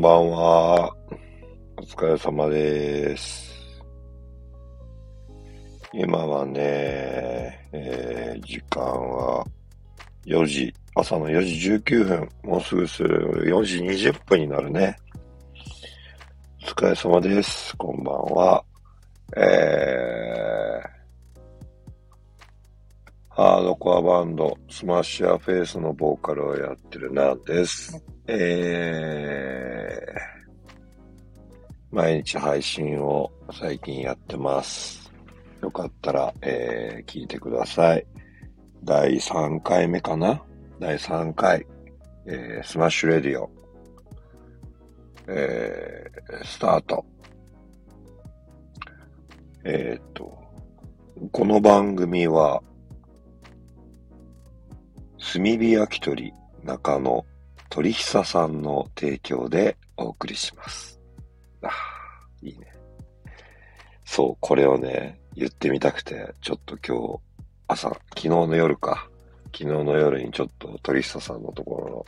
んばんは。お疲れ様です。今はね、えー、時間は4時、朝の4時19分、もうすぐする4時20分になるね。お疲れ様です。こんばんは。えー、ハードコアバンド、 Smash Your Face のボーカルをやってるナンです。えー、毎日配信を最近やってます。よかったら、えー、聞いてください。第3回目かな？第3回、えー、 Smash Radio、えー、スタート。えー、っと、この番組は、炭火焼き鳥中野鳥久さんの提供でお送りします。ああ、いいね。そう、これをね、言ってみたくて、ちょっと今日、朝、昨日の夜か。昨日の夜にちょっと鳥久さんのところの、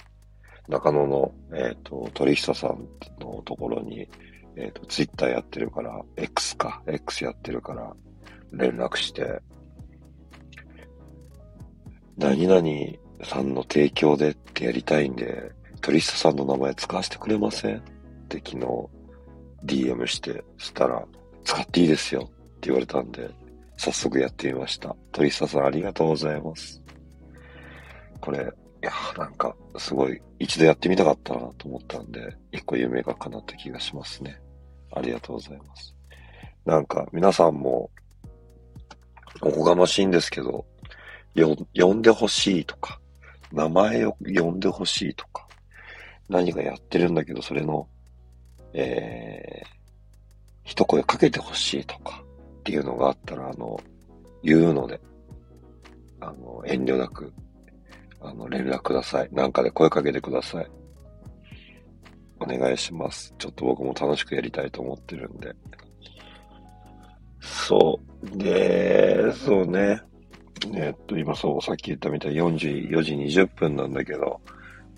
中野の、えっ、ー、と、鳥久さんのところに、えっ、ー、と、ツイッターやってるから、X か、X やってるから、連絡して、何々さんの提供でってやりたいんで、鳥下さんの名前使わせてくれません？って昨日 DM して、そしたら、使っていいですよって言われたんで、早速やってみました。鳥下さんありがとうございます。これ、いや、なんか、すごい、一度やってみたかったなと思ったんで、一個夢が叶った気がしますね。ありがとうございます。なんか、皆さんも、おこがましいんですけど、よ、呼んでほしいとか、名前を呼んでほしいとか、何かやってるんだけど、それの、えー、一声かけてほしいとかっていうのがあったら、あの、言うので、あの、遠慮なく、あの、連絡ください。なんかで声かけてください。お願いします。ちょっと僕も楽しくやりたいと思ってるんで。そう。で、そうね。えっと、今そう、さっき言ったみたいに44時20分なんだけど、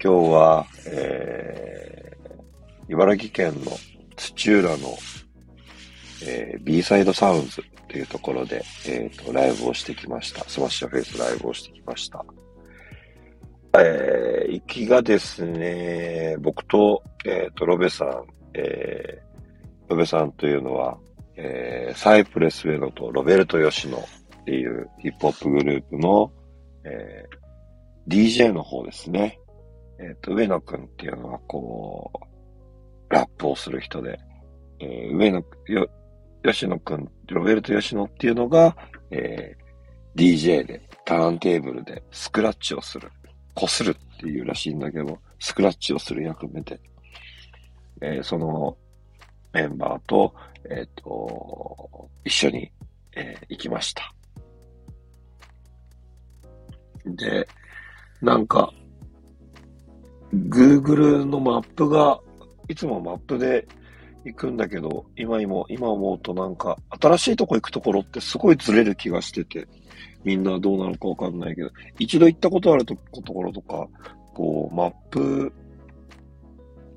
今日は、えー、茨城県の土浦の、えー、B サイドサウンズっていうところで、えっ、ー、と、ライブをしてきました。 Smash Your Face ライブをしてきました。えー、行きがですね、僕と、えっ、ー、と、ロベさん、えー、ロベさんというのは、えー、サイプレスウェノとロベルト・ヨシノっていうヒップホップグループの、えー、DJ の方ですね。えっ、ー、と、上野くんっていうのは、こう、ラップをする人で、えー、上野、よ、吉野くん、ロベルト吉野っていうのが、えー、DJ で、ターンテーブルでスクラッチをする。こするっていうらしいんだけど、スクラッチをする役目で、えー、そのメンバーと、えっ、ー、と、一緒に、えー、行きました。で、なんか、Google のマップが、いつもマップで行くんだけど、今今、今思うとなんか、新しいとこ行くところってすごいずれる気がしてて、みんなどうなのかわかんないけど、一度行ったことあるところとか、こう、マップ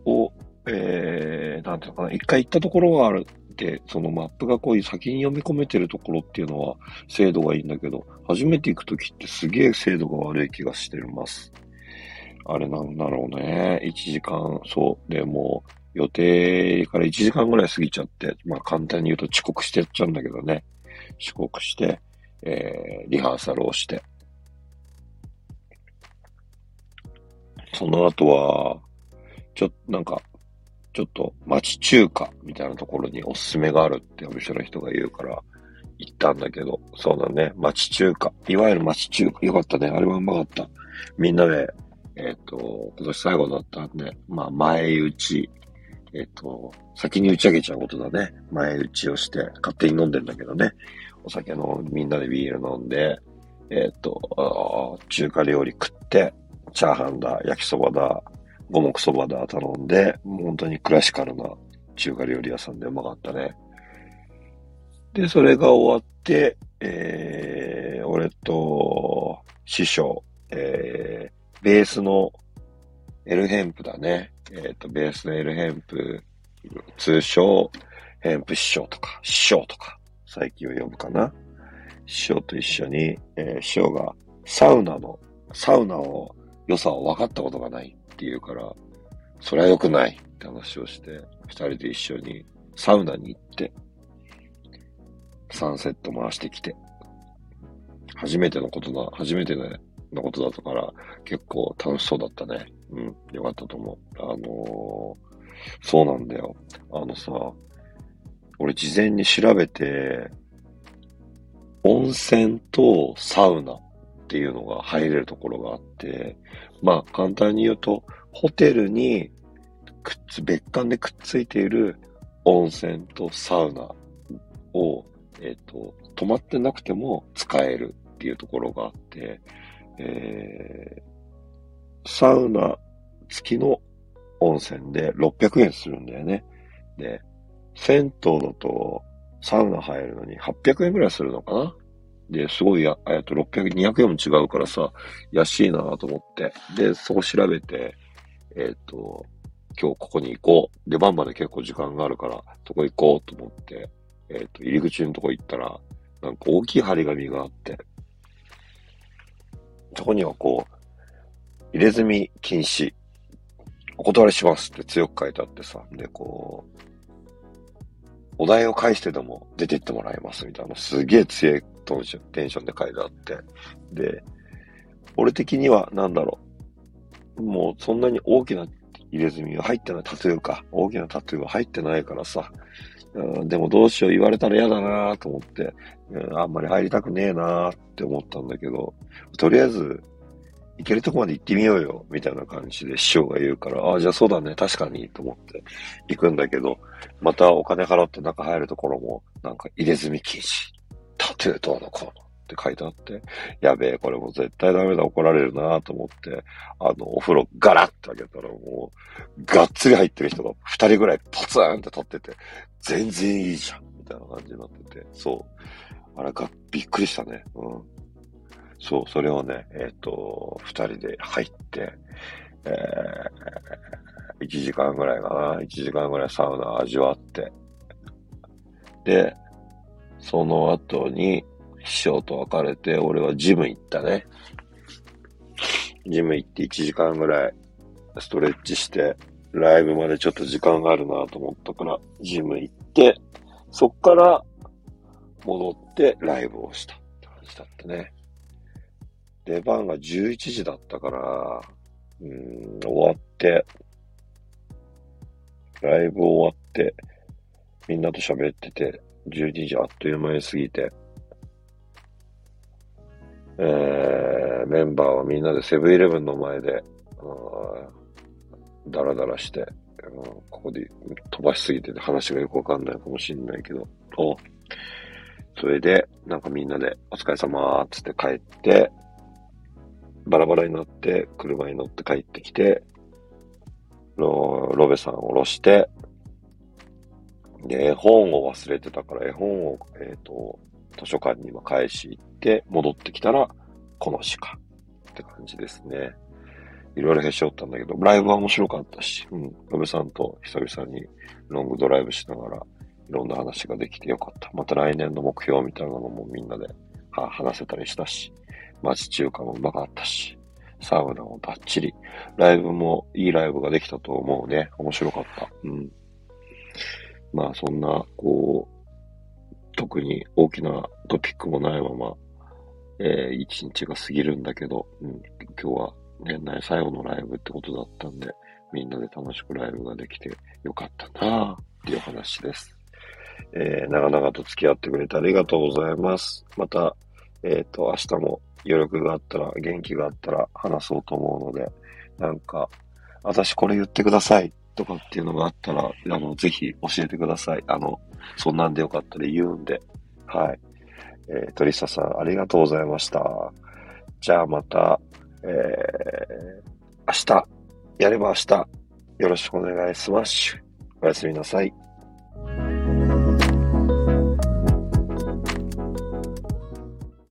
を、えー、なんていうのかな、一回行ったところがあるて、そのマップがこういう先に読み込めてるところっていうのは精度がいいんだけど、初めて行くときってすげえ精度が悪い気がしてます。あれなんだろうね。1時間、そう。で、も予定から1時間ぐらい過ぎちゃって、まあ簡単に言うと遅刻してっちゃうんだけどね。遅刻して、えー、リハーサルをして。その後は、ちょっとなんか、ちょっと町中華みたいなところにおすすめがあるってお店の人が言うから、行ったんだけど、そうだね、町中華。いわゆる町中華。よかったね。あれはうまかった。みんなで、えっ、ー、と、今年最後だったんで、まあ、前打ち、えっ、ー、と、先に打ち上げちゃうことだね。前打ちをして、勝手に飲んでんだけどね。お酒の、みんなでビール飲んで、えっ、ー、と、中華料理食って、チャーハンだ、焼きそばだ、五目そばだ頼んで、本当にクラシカルな中華料理屋さんでうまかったね。で、それが終わって、えー、俺と師匠、えー、ベースの、エルヘンプだね。えっ、ー、と、ベースのエルヘンプ、通称、ヘンプ師匠とか、師匠とか、最近を呼ぶかな。師匠と一緒に、えー、師匠がサウナの、サウナを、良さを分かったことがないって言うから、それは良くないって話をして、二人で一緒にサウナに行って、サンセット回してきて、初めてのことだ、初めてののことだったから、結構楽しそうだったね。うん、よかったと思う。あのー、そうなんだよ。あのさ、俺事前に調べて、温泉とサウナっていうのが入れるところがあって、まあ簡単に言うと、ホテルにくっつ、別館でくっついている温泉とサウナを、えっ、ー、と、泊まってなくても使えるっていうところがあって、えー、サウナ付きの温泉で600円するんだよね。で、銭湯だとサウナ入るのに800円くらいするのかな？で、すごいや、えっと、600、200円も違うからさ、安いなと思って。で、そこ調べて、えっ、と、今日ここに行こう。出番まで結構時間があるから、そこ行こうと思って、えっ、と、入り口のとこ行ったら、なんか大きい張り紙があって、そこにはこう、入れ墨禁止、お断りしますって強く書いてあってさ、で、こう、お題を返してでも出てってもらいますみたいな、すげえ強いテンションで書いてあって。で、俺的にはなんだろう。もうそんなに大きな入れ墨が入ってない、タトゥーか。大きなタトゥーが入ってないからさ。うん、でもどうしよう言われたら嫌だなと思って、あんまり入りたくねえなって思ったんだけど、とりあえず行けるとこまで行ってみようよ、みたいな感じで師匠が言うから、ああ、じゃあそうだね、確かに、と思って行くんだけど、またお金払って中入るところも、なんか入れ墨禁止、タトゥーどうのこうのって書いてあって、やべえ、これも絶対ダメだ、怒られるなと思って、あの、お風呂ガラッて開けたらもう、がっつり入ってる人が二人ぐらいポツンって立ってて、全然いいじゃん、みたいな感じになってて、そう。あれが、びっくりしたね。うん。そう、それをね、えっ、ー、と、二人で入って、えー、1時間ぐらいかな。1時間ぐらいサウナ味わって。で、その後に、師匠と別れて、俺はジム行ったね。ジム行って1時間ぐらいストレッチして、ライブまでちょっと時間があるなと思ったから、ジム行って、そっから戻ってライブをしたって感じだったね。出番が11時だったから、うん、終わって、ライブ終わって、みんなと喋ってて、12時あっという間に過ぎて、えー、メンバーはみんなでセブンイレブンの前で、ダラダラして、うんここで飛ばしすぎてて話がよくわかんないかもしんないけど、と、それで、なんかみんなでお疲れ様ーっつって帰って、バラバラになって車に乗って帰ってきて、ロロベさんを下ろして、で、絵本を忘れてたから絵本を、えっ、ー、と、図書館に今返し行って、戻ってきたら、この鹿って感じですね。いろいろへし折ったんだけど、ライブは面白かったし、うん、ロベさんと久々にロングドライブしながら、いろんな話ができてよかった。また来年の目標みたいなのもみんなで、は話せたりしたし、町中華もうまかったし、サウナもバッチリ。ライブもいいライブができたと思うね。面白かった。うん。まあそんな、こう、特に大きなトピックもないまま、えー、一日が過ぎるんだけど、うん、今日は年内最後のライブってことだったんで、みんなで楽しくライブができてよかったなぁっていう話です。えー、長々と付き合ってくれてありがとうございます。また、えっ、ー、と、明日も余力があったら、元気があったら話そうと思うので、なんか、私これ言ってくださいとかっていうのがあったら、あの、ぜひ教えてください。あの、そんなんでよかったら言うんで。はい。えー、トリスタさん、ありがとうございました。じゃあまた、えー、明日、やれば明日、よろしくお願いします。おやすみなさい。